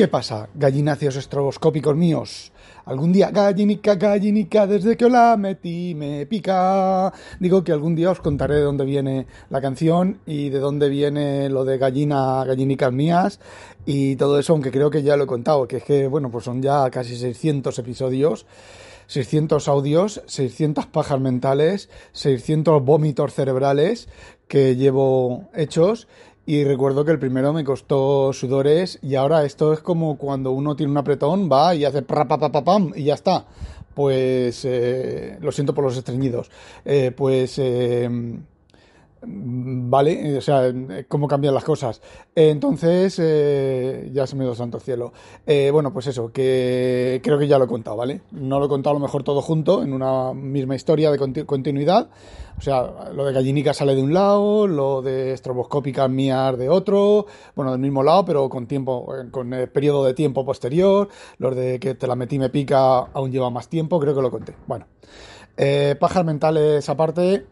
¿Qué pasa, gallináceos estroboscópicos míos? Algún día, gallinica, gallinica, desde que la metí me pica. Digo que algún día os contaré de dónde viene la canción y de dónde viene lo de gallina, gallinicas mías y todo eso, aunque creo que ya lo he contado, que es que, bueno, pues son ya casi 600 episodios. 600 audios, 600 pajas mentales, 600 vómitos cerebrales que llevo hechos y recuerdo que el primero me costó sudores y ahora esto es como cuando uno tiene un apretón, va y hace pra, pa, pa, pa pam y ya está. Pues eh, lo siento por los estreñidos. Eh, pues eh, Vale, o sea, cómo cambian las cosas. Entonces, eh, ya se me dio santo cielo. Eh, bueno, pues eso, que creo que ya lo he contado, ¿vale? No lo he contado a lo mejor todo junto, en una misma historia de continuidad. O sea, lo de gallinica sale de un lado, lo de estroboscópica mías de otro, bueno, del mismo lado, pero con tiempo, con el periodo de tiempo posterior. Los de que te la metí me pica aún lleva más tiempo, creo que lo conté. Bueno, eh, mentales aparte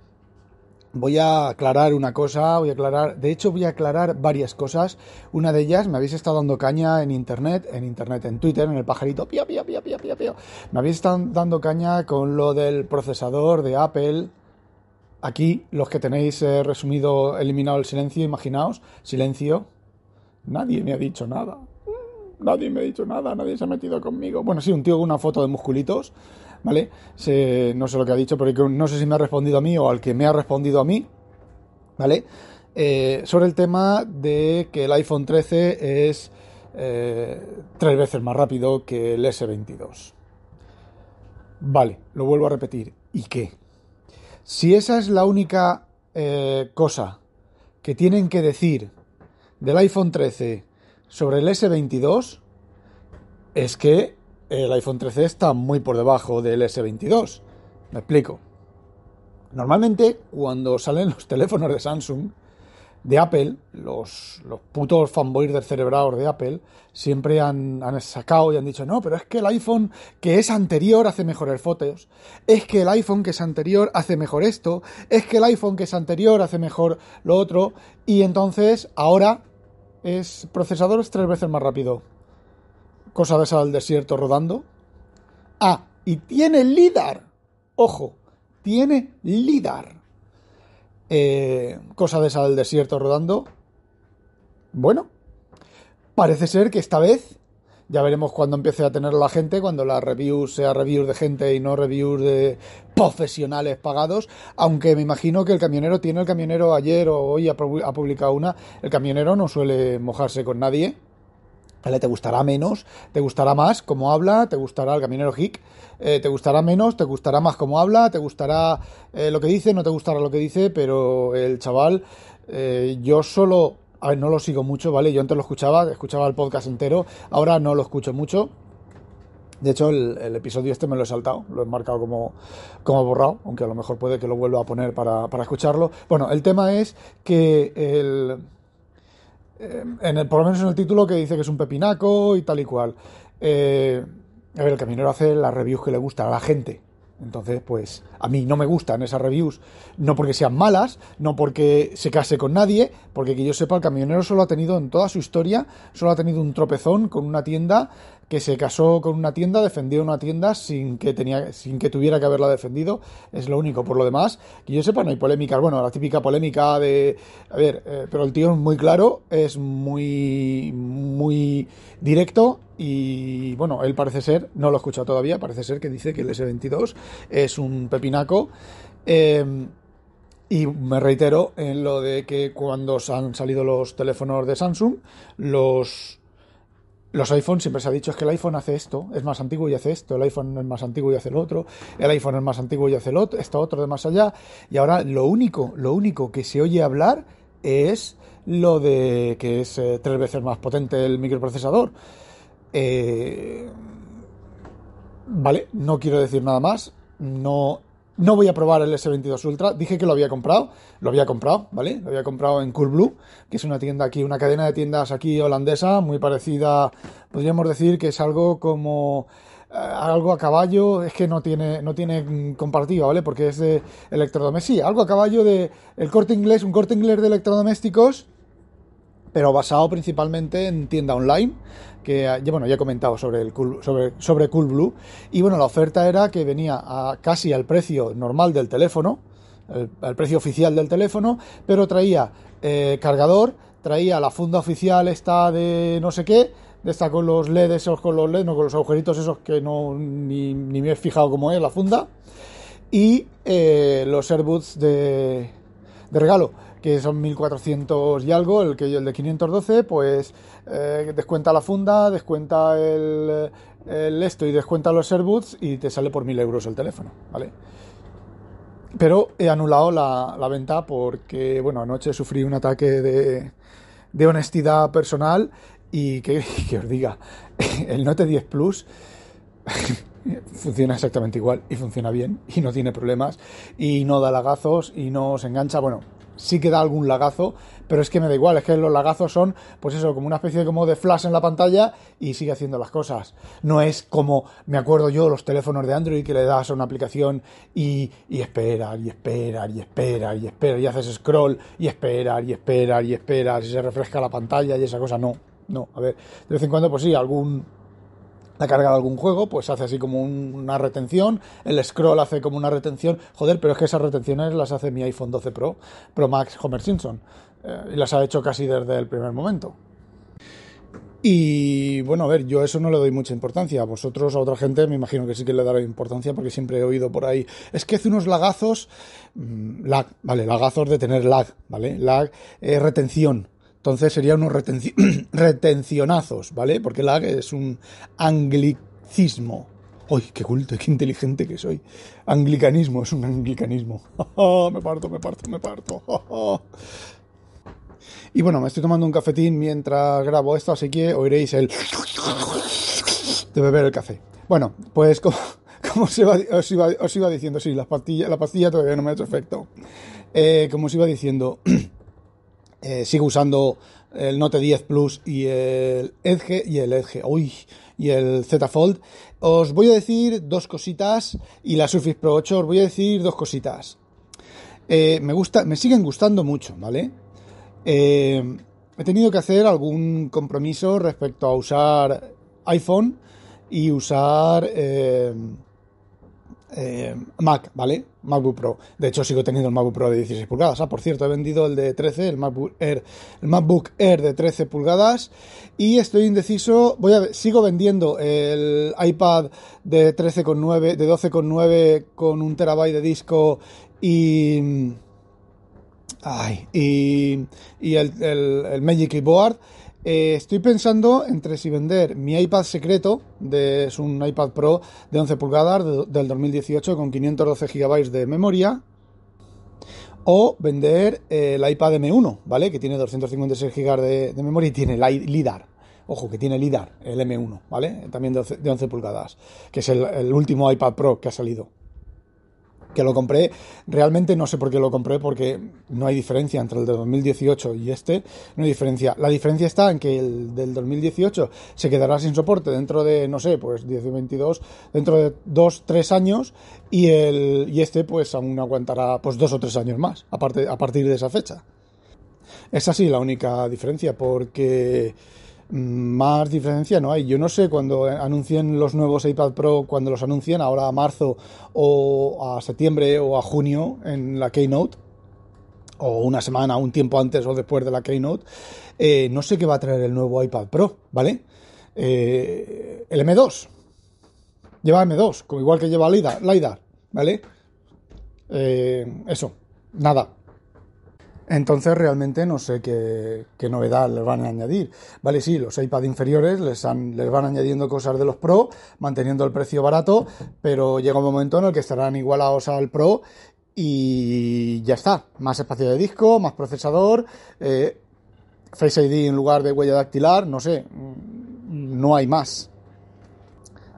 voy a aclarar una cosa, voy a aclarar, de hecho voy a aclarar varias cosas. Una de ellas, me habéis estado dando caña en internet, en internet, en Twitter, en el pajarito, pía, pía, pía, pía, pía, pía. Me habéis estado dando caña con lo del procesador de Apple. Aquí, los que tenéis eh, resumido, eliminado el silencio, imaginaos, silencio. Nadie me ha dicho nada. Nadie me ha dicho nada, nadie se ha metido conmigo. Bueno, sí, un tío con una foto de musculitos ¿vale? no sé lo que ha dicho, pero no sé si me ha respondido a mí o al que me ha respondido a mí, ¿vale? Eh, sobre el tema de que el iPhone 13 es eh, tres veces más rápido que el S22. Vale, lo vuelvo a repetir. ¿Y qué? Si esa es la única eh, cosa que tienen que decir del iPhone 13 sobre el S22, es que el iPhone 13 está muy por debajo del S22. Me explico. Normalmente, cuando salen los teléfonos de Samsung, de Apple, los, los putos fanboys del cerebrador de Apple, siempre han, han, sacado y han dicho, no, pero es que el iPhone que es anterior hace mejores fotos, es que el iPhone que es anterior hace mejor esto, es que el iPhone que es anterior hace mejor lo otro, y entonces ahora es procesador es tres veces más rápido cosa de esa del desierto rodando. Ah, y tiene LIDAR. Ojo, tiene LIDAR. Eh, cosa de esa del desierto rodando. Bueno, parece ser que esta vez, ya veremos cuando empiece a tener la gente, cuando la review sea reviews de gente y no reviews de profesionales pagados, aunque me imagino que el camionero tiene el camionero ayer o hoy ha publicado una, el camionero no suele mojarse con nadie ¿Vale? Te gustará menos, te gustará más como habla, te gustará el caminero hick, eh, te gustará menos, te gustará más como habla, te gustará eh, lo que dice, no te gustará lo que dice, pero el chaval, eh, yo solo, a ver, no lo sigo mucho, ¿vale? Yo antes lo escuchaba, escuchaba el podcast entero, ahora no lo escucho mucho. De hecho, el, episodio este me lo he saltado, lo he marcado como, como borrado, aunque a lo mejor puede que lo vuelva a poner para, para escucharlo. Bueno, el tema es que el, eh, en el, por lo menos en el título que dice que es un pepinaco y tal y cual. Eh, a ver, el camionero hace las reviews que le gustan a la gente. Entonces, pues a mí no me gustan esas reviews, no porque sean malas, no porque se case con nadie, porque que yo sepa, el camionero solo ha tenido en toda su historia, solo ha tenido un tropezón con una tienda que se casó con una tienda, defendió una tienda sin que tenía, sin que tuviera que haberla defendido, es lo único. Por lo demás, que yo sepa, no hay polémicas. Bueno, la típica polémica de, a ver, eh, pero el tío es muy claro, es muy, muy directo y bueno, él parece ser, no lo he escuchado todavía, parece ser que dice que el S22 es un pepinaco. Em, y me reitero en lo de que cuando han salido los teléfonos de Samsung, los los iPhones siempre se ha dicho es que el iPhone hace esto, es más antiguo y hace esto, el iPhone es más antiguo y hace lo otro, el iPhone es más antiguo y hace lo otro, esto otro de más allá. Y ahora lo único, lo único que se oye hablar es lo de que es eh, tres veces más potente el microprocesador. Eh, vale, no quiero decir nada más. No no voy a probar el S22 Ultra. Dije que lo había comprado. Lo había comprado, ¿vale? Lo había comprado en Coolblue, que es una tienda aquí, una cadena de tiendas aquí holandesa, muy parecida. Podríamos decir que es algo como eh, algo a caballo, es que no tiene, no tiene comparativa, ¿vale? Porque es de electrodomésticos. Sí, algo a caballo de el corte inglés, un corte inglés de electrodomésticos, pero basado principalmente en tienda online que bueno, ya he comentado sobre el sobre, sobre Coolblue. Y bueno, la oferta era que venía a casi al precio normal del teléfono, el, precio oficial del teléfono, pero traía eh, cargador, traía la funda oficial esta de no sé qué, esta con los LEDs esos, con los LEDs, no con los agujeritos esos que no ni, me he fijado cómo es la funda, y eh, los AirBuds de, de regalo que son 1400 y algo, el que el de 512, pues eh, descuenta la funda, descuenta el, el, esto y descuenta los AirBuds y te sale por 1000 euros el teléfono, ¿vale? Pero he anulado la, la venta porque, bueno, anoche sufrí un ataque de, de honestidad personal y que, que, os diga, el Note 10 Plus funciona exactamente igual y funciona bien y no tiene problemas y no da lagazos y no se engancha, bueno, sí que da algún lagazo, pero es que me da igual, es que los lagazos son, pues eso, como una especie de, como de flash en la pantalla y sigue haciendo las cosas. No es como, me acuerdo yo, los teléfonos de Android que le das a una aplicación y, y esperar, y esperar, y esperar, y esperar, y haces scroll, y esperar, y esperar, y esperar, y se refresca la pantalla y esa cosa, no, no, a ver, de vez en cuando, pues sí, algún la carga de algún juego, pues hace así como una retención, el scroll hace como una retención, joder, pero es que esas retenciones las hace mi iPhone 12 Pro, Pro Max Homer Simpson, eh, y las ha hecho casi desde el primer momento. Y bueno, a ver, yo eso no le doy mucha importancia. A vosotros, a otra gente, me imagino que sí que le daré importancia porque siempre he oído por ahí. Es que hace unos lagazos, mm, lag, ¿vale? Lagazos de tener lag, ¿vale? Lag, eh, retención, entonces sería unos retencionazos, ¿vale? Porque lag es un anglicismo. ¡Uy, qué culto, qué inteligente que soy! Anglicanismo, es un anglicanismo. me parto, me parto, me parto. y bueno, me estoy tomando un cafetín mientras grabo esto, así que oiréis el de beber el café. Bueno, pues como, os, iba, diciendo, sí, la pastilla, la pastilla todavía no me ha hecho efecto. Eh, como os iba diciendo... Eh, sigo usando el Note 10 Plus y el Edge y el Edge, uy, y el Z Fold. Os voy a decir dos cositas y la Surface Pro 8 os voy a decir dos cositas. Eh, me gusta, me siguen gustando mucho, ¿vale? Eh, he tenido que hacer algún compromiso respecto a usar iPhone y usar Mac, ¿vale? MacBook Pro. De hecho, sigo teniendo el MacBook Pro de 16 pulgadas. Ah, por cierto, he vendido el de 13, el MacBook Air, el MacBook Air de 13 pulgadas. Y estoy indeciso. Voy a sigo vendiendo el iPad de 13,9, de 12,9 con un terabyte de disco y. Ay, y, y el, el, el Magic Keyboard eh, estoy pensando entre si vender mi iPad secreto, de, es un iPad Pro de 11 pulgadas del 2018 con 512 GB de memoria, o vender el iPad M1, ¿vale? Que tiene 256 GB de, memoria y tiene LIDAR. Ojo, que tiene LIDAR, el M1, ¿vale? También de 11, pulgadas, que es el último iPad Pro que ha salido que lo compré, realmente no sé por qué lo compré, porque no hay diferencia entre el de 2018 y este, no hay diferencia. La diferencia está en que el del 2018 se quedará sin soporte dentro de, no sé, pues 10 22, dentro de 2, 3 años, y, el, y este pues aún aguantará pues 2 o 3 años más, aparte, a partir de esa fecha. Es así la única diferencia, porque más diferencia no hay. Yo no sé cuando anuncien los nuevos iPad Pro, cuando los anuncien, ahora a marzo o a septiembre o a junio en la Keynote, o una semana, un tiempo antes o después de la Keynote, eh, no sé qué va a traer el nuevo iPad Pro, ¿vale? Eh, el M2. Lleva M2, como igual que lleva LiDAR, LiDAR ¿vale? Eh, eso, nada, entonces realmente no sé qué, novedad les van a añadir. Vale, sí, los iPad inferiores les, les van añadiendo cosas de los Pro, manteniendo el precio barato, pero llega un momento en el que estarán igualados al Pro y ya está. Más espacio de disco, más procesador, eh, Face ID en lugar de huella dactilar, no sé, mm, no hay más.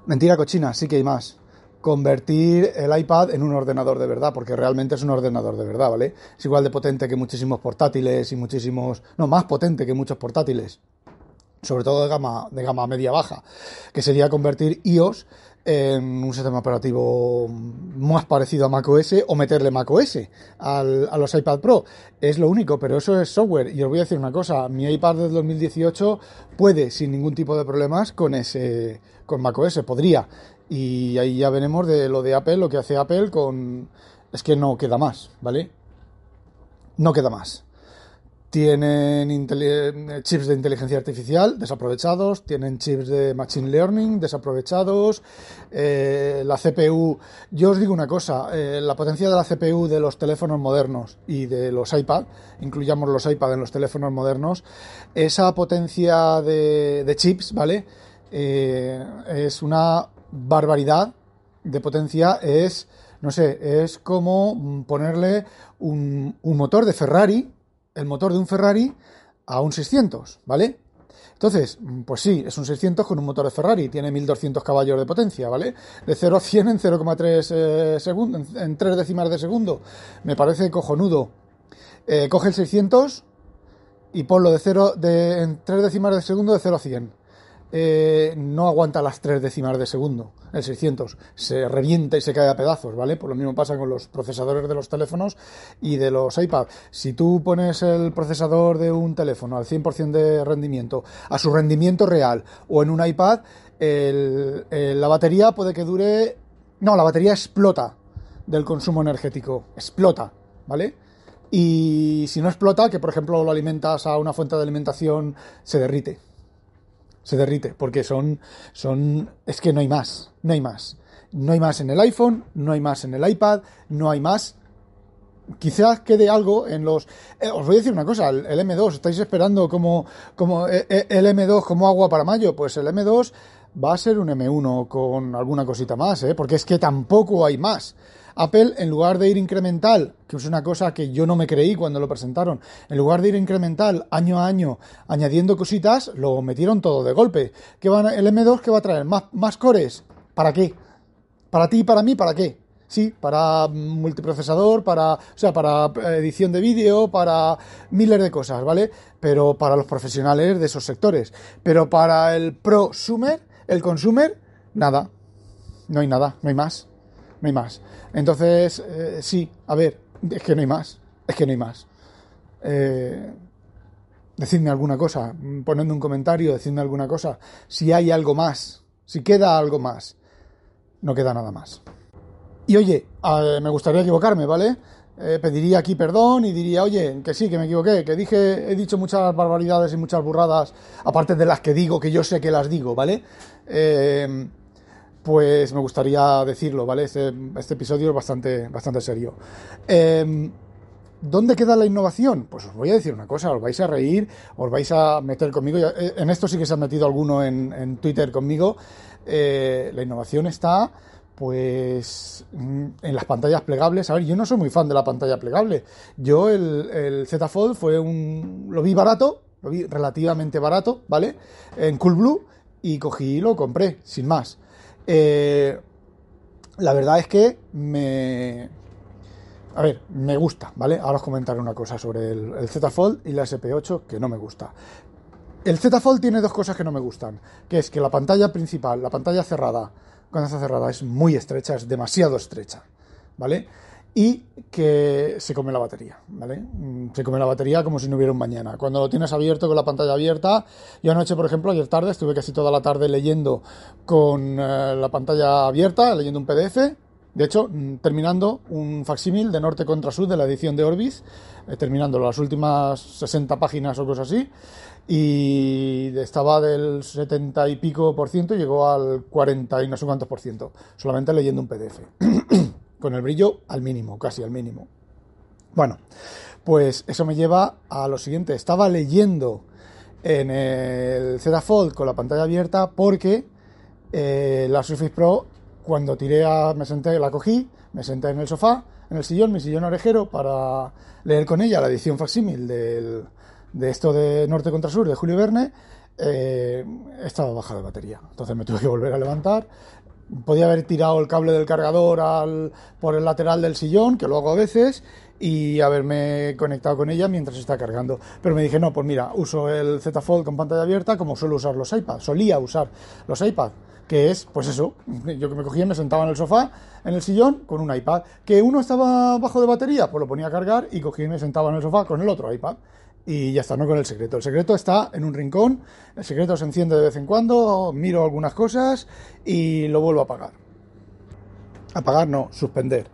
Mentira cochina, sí que hay más convertir el iPad en un ordenador de verdad, porque realmente es un ordenador de verdad, ¿vale? Es igual de potente que muchísimos portátiles y muchísimos... No, más potente que muchos portátiles. sobre todo de gama, de gama media-baja, que sería convertir iOS en un sistema operativo más parecido a macOS o meterle macOS al, a los iPad Pro. Es lo único, pero eso es software. Y os voy a decir una cosa, mi iPad del 2018 puede sin ningún tipo de problemas con ese con macOS, podría. Y ahí ya veremos de lo de Apple, lo que hace Apple con... Es que no queda más, ¿vale? No queda más tienen chips de inteligencia artificial desaprovechados, tienen chips de machine learning desaprovechados, eh, la CPU, yo os digo una cosa, eh, la potencia de la CPU de los teléfonos modernos y de los iPad, incluyamos los iPad en los teléfonos modernos, esa potencia de, chips, ¿vale? Eh, es una barbaridad de potencia, es, no sé, es como ponerle un, un motor de Ferrari, el motor de un Ferrari a un 600, ¿vale? Entonces, pues sí, es un 600 con un motor de Ferrari, tiene 1200 caballos de potencia, ¿vale? De 0 a 100 en 0,3 eh, segundos, en 3 décimas de segundo. Me parece cojonudo. Eh, coge el 600 y ponlo de 0 de, en 3 décimas de segundo de 0 a 100. Eh, no aguanta las 3 décimas de segundo, el 600, se revienta y se cae a pedazos, ¿vale? Por lo mismo pasa con los procesadores de los teléfonos y de los iPad. Si tú pones el procesador de un teléfono al 100% de rendimiento, a su rendimiento real, o en un iPad, la batería puede que dure... No, la batería explota del consumo energético, explota, ¿vale? Y si no explota, que por ejemplo lo alimentas a una fuente de alimentación, se derrite se derrite, porque son, son, es que no hay más, no hay más. No hay más en el iPhone, no hay más en el iPad, no hay más. Quizás quede algo en los... Eh, os voy a decir una cosa, el, M2, ¿estáis esperando como, como eh, eh, el M2 como agua para mayo? Pues el M2 va a ser un M1 con alguna cosita más, ¿eh? porque es que tampoco hay más. Apple, en lugar de ir incremental, que es una cosa que yo no me creí cuando lo presentaron, en lugar de ir incremental año a año añadiendo cositas, lo metieron todo de golpe. ¿Qué ¿El M2 qué va a traer? ¿Más, ¿Más cores? ¿Para qué? ¿Para ti y para mí? ¿Para qué? Sí, para multiprocesador, para, o sea, para edición de vídeo, para miles de cosas, ¿vale? Pero para los profesionales de esos sectores. Pero para el prosumer, el consumer, nada. No hay nada, no hay más no hay más. Entonces, eh, sí, a ver, es que no hay más, es que no hay más. Eh, decidme alguna cosa, ponedme un comentario, decidme alguna cosa. Si hay algo más, si queda algo más, no queda nada más. Y oye, me gustaría equivocarme, ¿vale? Eh, pediría aquí perdón y diría, oye, que sí, que me equivoqué, que dije, he dicho muchas barbaridades y muchas burradas, aparte de las que digo, que yo sé que las digo, ¿vale? Eh, pues me gustaría decirlo, ¿vale? Este, este episodio es bastante, bastante serio. Em, ¿Dónde queda la innovación? Pues os voy a decir una cosa, os vais a reír, os vais a meter conmigo. Eh, en esto sí que se ha metido alguno en, Twitter conmigo. Eh, la innovación está, pues, mm, en las pantallas plegables. A ver, yo no soy muy fan de la pantalla plegable. Yo el, el Z Fold fue un... lo vi barato, lo vi relativamente barato, ¿vale? En Coolblue y cogí y lo compré, sin más. Eh, la verdad es que me... A ver, me gusta, ¿vale? Ahora os comentaré una cosa sobre el, Z Fold y la SP8 que no me gusta. El Z Fold tiene dos cosas que no me gustan, que es que la pantalla principal, la pantalla cerrada, cuando está cerrada, es muy estrecha, es demasiado estrecha, ¿vale? y que se come la batería, ¿vale? Mm, se come la batería como si no hubiera un mañana. Cuando lo tienes abierto con la pantalla abierta, yo anoche, por ejemplo, ayer tarde, estuve casi toda la tarde leyendo con eh, la pantalla abierta, leyendo un PDF, de hecho, mm, terminando un facsímil de norte contra sur de la edición de Orbis, eh, terminando las últimas 60 páginas o cosas así, y estaba del 70 y pico por ciento llegó al 40 y no sé cuántos por ciento, solamente leyendo un PDF. con el brillo al mínimo, casi al mínimo. Bueno, pues eso me lleva a lo siguiente. Estaba leyendo en el Z con la pantalla abierta porque eh, la Surface Pro, cuando tiré a, me senté, la cogí, me senté en el sofá, en el sillón, mi sillón orejero, para leer con ella la edición facsímil de esto de Norte contra Sur de Julio Verne, eh, estaba baja de batería. Entonces me tuve que volver a levantar, Podía haber tirado el cable del cargador al, por el lateral del sillón, que lo hago a veces, y haberme conectado con ella mientras está cargando. Pero me dije, no, pues mira, uso el Z Fold con pantalla abierta como suelo usar los iPads, solía usar los iPads, que es, pues eso, yo que me cogía, me sentaba en el sofá, en el sillón, con un iPad. Que uno estaba bajo de batería, pues lo ponía a cargar y cogía y me sentaba en el sofá con el otro iPad. Y ya está, no con el secreto. El secreto está en un rincón, el secreto se enciende de vez en cuando, miro algunas cosas y lo vuelvo a apagar. Apagar no, suspender.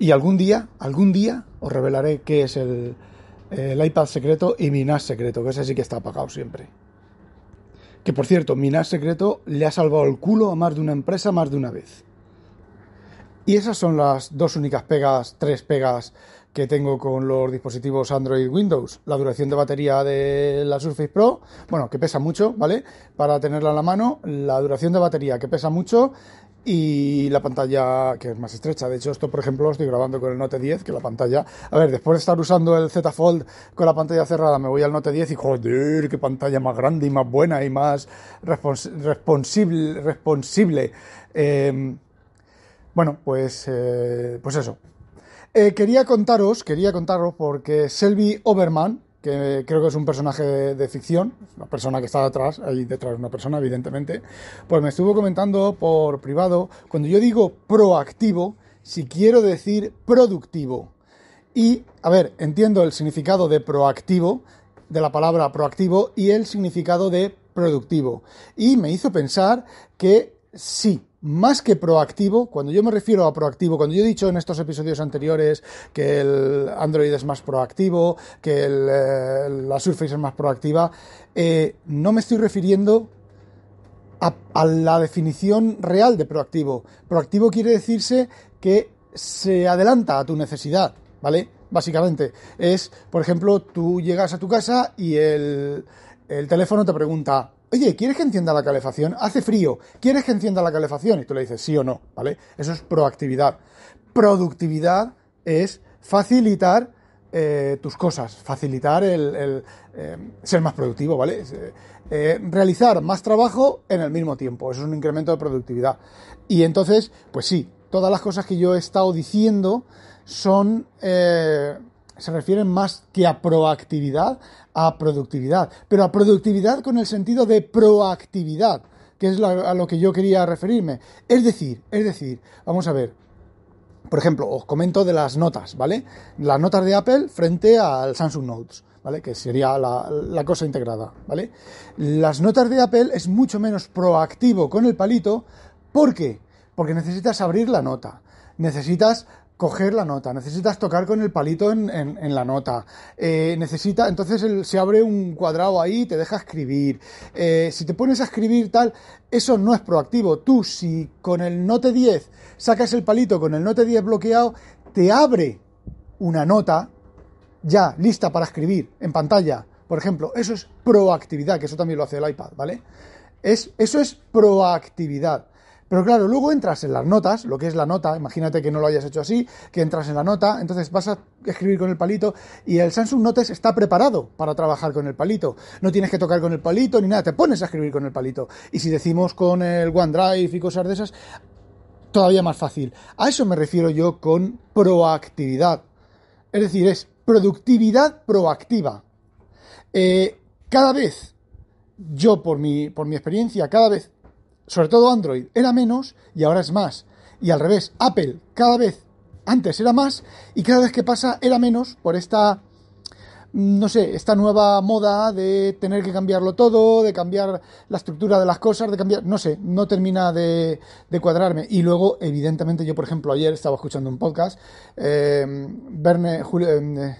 Y algún día, algún día os revelaré qué es el, el iPad secreto y mi NAS secreto, que ese sí que está apagado siempre. Que por cierto, mi NAS secreto le ha salvado el culo a más de una empresa más de una vez. Y esas son las dos únicas pegas, tres pegas que tengo con los dispositivos Android Windows. La duración de batería de la Surface Pro, bueno, que pesa mucho, ¿vale? Para tenerla en la mano, la duración de batería que pesa mucho y la pantalla que es más estrecha. De hecho, esto, por ejemplo, lo estoy grabando con el Note 10, que la pantalla... A ver, después de estar usando el Z Fold con la pantalla cerrada, me voy al Note 10 y joder, qué pantalla más grande y más buena y más responsible. responsible. Em, bueno, pues, eh, pues eso. Eh, quería contaros, quería contaros porque Selby Oberman, que creo que es un personaje de, ficción, una persona que está detrás, ahí detrás de una persona, evidentemente, pues me estuvo comentando por privado, cuando yo digo proactivo, si quiero decir productivo. Y, a ver, entiendo el significado de proactivo, de la palabra proactivo, y el significado de productivo. Y me hizo pensar que sí, más que proactivo, cuando yo me refiero a proactivo, cuando yo he dicho en estos episodios anteriores que el Android es más proactivo, que eh, la Surface es más proactiva, eh, no me estoy refiriendo a, a, la definición real de proactivo. Proactivo quiere decirse que se adelanta a tu necesidad, ¿vale? Básicamente es, por ejemplo, tú llegas a tu casa y el, el teléfono te pregunta, oye, ¿quieres que encienda la calefacción? Hace frío, ¿quieres que encienda la calefacción? Y tú le dices sí o no, ¿vale? Eso es proactividad. Productividad es facilitar eh, tus cosas, facilitar el, eh, ser más productivo, ¿vale? Eh, realizar más trabajo en el mismo tiempo, eso es un incremento de productividad. Y entonces, pues sí, todas las cosas que yo he estado diciendo son se refieren más que a proactividad, a productividad, pero a productividad con el sentido de proactividad, que es a lo que yo quería referirme. Es decir, es decir, vamos a ver, por ejemplo, os comento de las notas, ¿vale? Las notas de Apple frente al Samsung Notes. ¿Vale? Que sería la, la, cosa integrada, ¿vale? Las notas de Apple es mucho menos proactivo con el palito. ¿Por qué? Porque necesitas abrir la nota. Necesitas coger la nota, necesitas tocar con el palito en, la nota, eh, necesita, entonces se abre un cuadrado ahí, te deja escribir. Eh, si te pones a escribir tal, eso no es proactivo. Tú, si con el Note 10 sacas el palito con el Note 10 bloqueado, te abre una nota ya lista para escribir en pantalla. Por ejemplo, eso es proactividad, que eso también lo hace el iPad, ¿vale? Es, eso es proactividad. Pero claro, luego entras en las notas, lo que es la nota, imagínate que no lo hayas hecho así, que entras en la nota, entonces vas a escribir con el palito y el Samsung Notes está preparado para trabajar con el palito. No tienes que tocar con el palito ni nada, te pones a escribir con el palito. Y si decimos con el OneDrive y cosas de esas, todavía más fácil. A eso me refiero yo con proactividad. Es decir, es productividad proactiva. Eh, cada vez, yo por mi, por mi experiencia, cada vez sobre todo Android, era menos y ahora es más. Y al revés, Apple cada vez antes era más y cada vez que pasa era menos por esta, no sé, esta nueva moda de tener que cambiarlo todo, de cambiar la estructura de las cosas, de cambiar, no sé, no termina de, cuadrarme. Y luego, evidentemente, yo, por ejemplo, ayer estaba escuchando un podcast, eh, Verne, Julio, eh,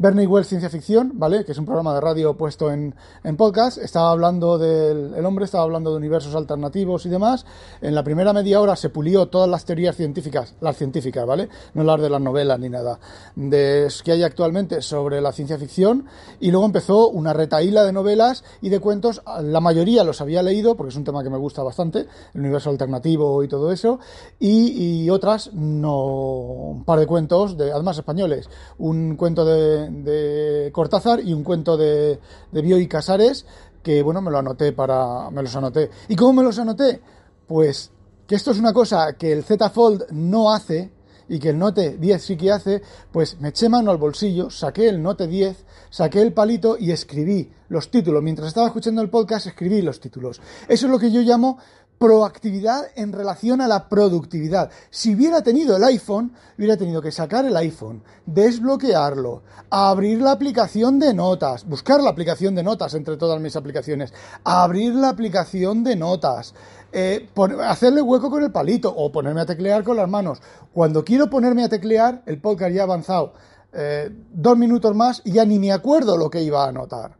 Bernie Wells Ciencia Ficción, ¿vale? Que es un programa de radio puesto en, podcast. Estaba hablando del el hombre, estaba hablando de universos alternativos y demás. En la primera media hora se pulió todas las teorías científicas, las científicas, ¿vale? No las de las novelas ni nada, de que hay actualmente sobre la ciencia ficción. Y luego empezó una retaíla de novelas y de cuentos. La mayoría los había leído, porque es un tema que me gusta bastante, el universo alternativo y todo eso. Y, otras, no, un par de cuentos, de, además españoles. Un cuento de de Cortázar y un cuento de, de Bioy Casares que, bueno, me lo anoté para... me los anoté. ¿Y cómo me los anoté? Pues que esto es una cosa que el Z Fold no hace y que el Note 10 sí que hace, pues me eché mano al bolsillo, saqué el Note 10, saqué el palito y escribí los títulos. Mientras estaba escuchando el podcast, escribí los títulos. Eso es lo que yo llamo proactividad en relación a la productividad. Si hubiera tenido el iPhone, hubiera tenido que sacar el iPhone, desbloquearlo, abrir la aplicación de notas, buscar la aplicación de notas entre todas mis aplicaciones, abrir la aplicación de notas, eh, hacerle hueco con el palito o ponerme a teclear con las manos. Cuando quiero ponerme a teclear, el podcast ya ha avanzado eh, dos minutos más y ya ni me acuerdo lo que iba a anotar.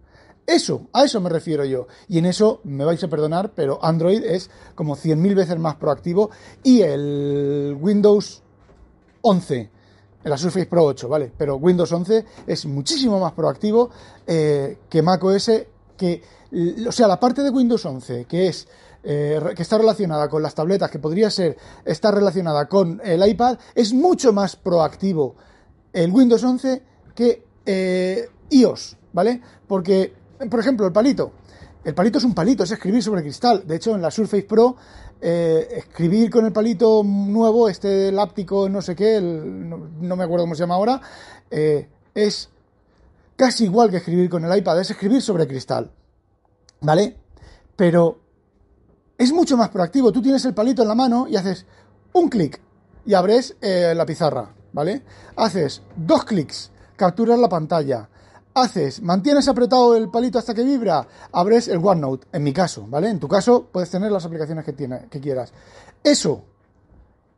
Eso, a eso me refiero yo. Y en eso me vais a perdonar, pero Android es como 100.000 veces más proactivo y el Windows 11, la Surface Pro 8, ¿vale? Pero Windows 11 es muchísimo más proactivo eh, que macOS, que, o sea, la parte de Windows 11, que es eh, que está relacionada con las tabletas, que podría ser estar relacionada con el iPad, es mucho más proactivo el Windows 11 que eh, iOS, ¿vale? Porque, por ejemplo, el palito. El palito es un palito, es escribir sobre cristal. De hecho, en la Surface Pro, eh, escribir con el palito nuevo, este láptico, no sé qué, no, me acuerdo cómo se llama ahora, es casi igual que escribir con el iPad, es escribir sobre cristal. ¿Vale? Pero es mucho más proactivo. Tú tienes el palito en la mano y haces un clic y abres eh, la pizarra, ¿vale? Haces dos clics, capturas la pantalla. Haces, mantienes apretado el palito hasta que vibra, abres el OneNote, en mi caso, ¿vale? En tu caso puedes tener las aplicaciones que, tiene, que quieras. Eso,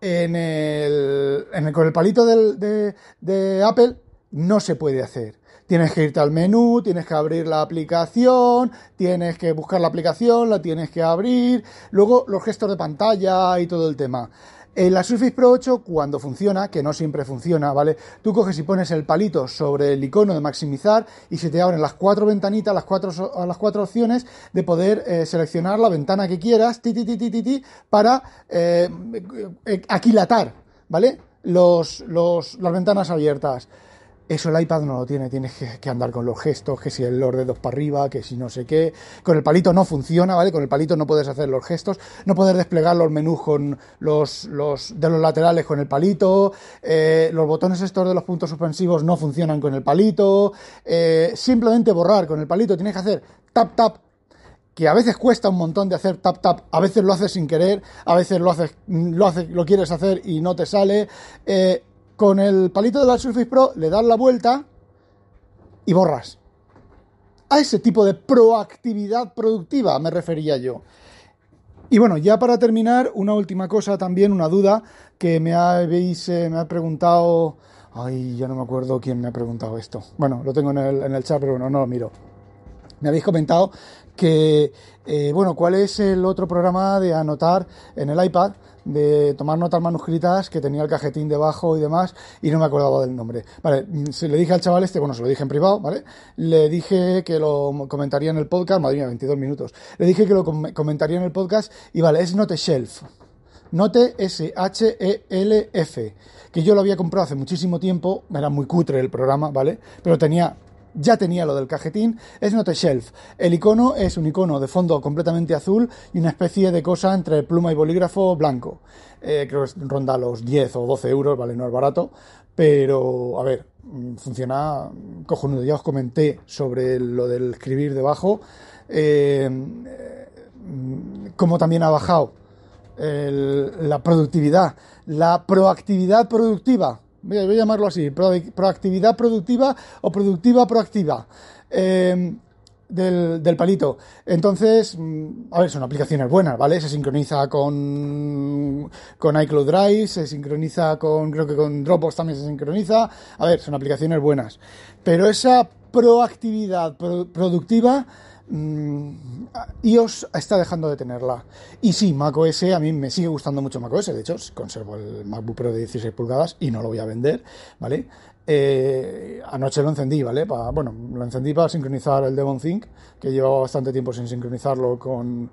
en el, con el palito de, de Apple, no se puede hacer. Tienes que irte al menú, tienes que abrir la aplicación, tienes que buscar la aplicación, la tienes que abrir, luego los gestos de pantalla y todo el tema. En la Surface Pro 8, cuando funciona, que no siempre funciona, ¿vale? Tú coges y pones el palito sobre el icono de maximizar y se te abren las cuatro ventanitas, las cuatro, las cuatro opciones de poder eh, seleccionar la ventana que quieras, ti, ti, ti, ti, para eh, eh, aquilatar, ¿vale? Los, los, las ventanas abiertas. Eso el iPad no lo tiene, tienes que, andar con los gestos, que si el los dedos para arriba, que si no sé qué. Con el palito no funciona, ¿vale? Con el palito no puedes hacer los gestos, no puedes desplegar los menús con los de los laterales con el palito, eh, los botones estos de los puntos suspensivos no funcionan con el palito, eh, simplemente borrar con el palito tienes que hacer tap tap que a veces cuesta un montón de hacer tap tap, a veces lo haces sin querer, a veces lo haces, lo, haces, lo quieres hacer y no te sale. Eh, con el palito de la Surface Pro le das la vuelta y borras. A ese tipo de proactividad productiva me refería yo. Y bueno, ya para terminar, una última cosa también, una duda que me habéis eh, me ha preguntado. Ay, ya no me acuerdo quién me ha preguntado esto. Bueno, lo tengo en el, en el chat, pero bueno, no lo miro. Me habéis comentado que, eh, bueno, ¿cuál es el otro programa de anotar en el iPad? de tomar notas manuscritas que tenía el cajetín debajo y demás y no me acordaba del nombre. Vale, se le dije al chaval este, bueno, se lo dije en privado, ¿vale? Le dije que lo comentaría en el podcast, madre mía, 22 minutos. Le dije que lo comentaría en el podcast y vale, es Note Shelf. Note S-H-E-L-F, que yo lo había comprado hace muchísimo tiempo, era muy cutre el programa, ¿vale? Pero tenía ya tenía lo del cajetín, es Note Shelf. El icono es un icono de fondo completamente azul y una especie de cosa entre pluma y bolígrafo blanco. Eh, creo que ronda los 10 o 12 euros, vale, no es barato, pero a ver, mm, funciona cojonudo. Ya os comenté sobre lo del escribir debajo, eh, mm, como también ha bajado la productividad, la proactividad productiva voy a, llamarlo así, proactividad productiva o productiva proactiva. Em, del, palito. Entonces, mm, a ver, son aplicaciones buenas, ¿vale? Se sincroniza con, con iCloud Drive, se sincroniza con, creo que con Dropbox también se sincroniza. A ver, son aplicaciones buenas. Pero esa proactividad productiva iOS está dejando de tenerla. Y sí, macOS a mí me sigue gustando mucho macOS. De hecho, conservo el MacBook Pro de 16 pulgadas y no lo voy a vender, ¿vale? Eh, anoche lo encendí, ¿vale? bueno, lo encendí para sincronizar el Devon Think, que llevaba bastante tiempo sin sincronizarlo con,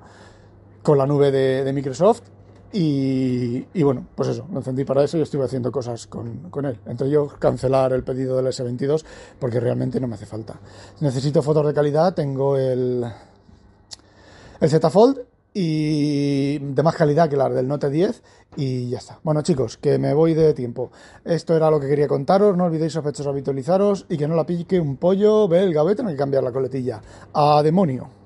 con la nube de Microsoft. Y, bueno, pues eso, lo encendí para eso y estuve haciendo cosas con, con, él. Entre yo cancelar el pedido del S22 porque realmente no me hace falta. Necesito fotos de calidad, tengo el, el Z Fold y de más calidad que las del Note 10 y ya está. Bueno chicos, que me voy de tiempo. Esto era lo que quería contaros, no olvidéis sospechosos habitualizaros y que no la pique un pollo belga, voy a tener que cambiar la coletilla. A demonio.